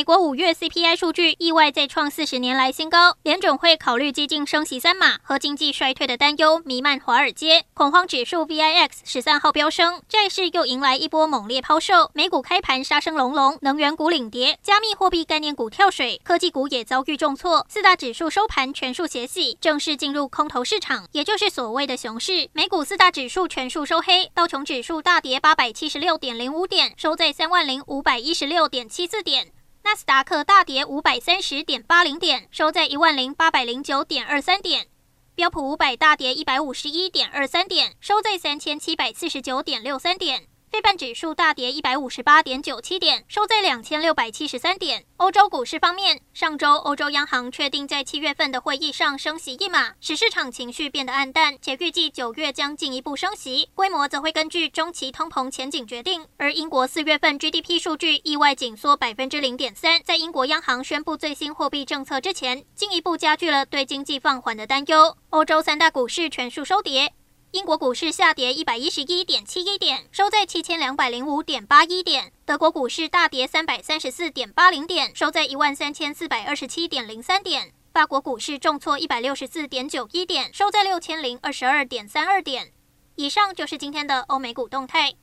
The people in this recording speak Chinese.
美国五月 CPI 数据意外再创四十年来新高，联准会考虑接近升息三码和经济衰退的担忧弥漫华尔街，恐慌指数 VIX 十三号飙升，债市又迎来一波猛烈抛售，美股开盘杀声隆隆，能源股领跌，加密货币概念股跳水，科技股也遭遇重挫，四大指数收盘全数血洗，正式进入空头市场，也就是所谓的熊市。美股四大指数全数收黑，道琼指数大跌八百七十六点零五点，收在三万零五百一十六点七四点。纳斯达克大跌五百三十点八零点，收在一万零八百零九点二三点。标普五百大跌一百五十一点二三点，收在三千七百四十九点六三点。费半指数大跌一百五十八点九七点，收在两千六百七十三点。欧洲股市方面，上周欧洲央行确定在七月份的会议上升息一码，使市场情绪变得暗淡，且预计九月将进一步升息，规模则会根据中期通膨前景决定。而英国四月份 GDP 数据意外紧缩百分之零点三，在英国央行宣布最新货币政策之前，进一步加剧了对经济放缓的担忧。欧洲三大股市全数收跌。英国股市下跌一百一十一点七一点，收在七千两百零五点八一点。德国股市大跌三百三十四点八零点，收在一万三千四百二十七点零三点。法国股市重挫一百六十四点九一点，收在六千零二十二点三二点。以上就是今天的欧美股动态。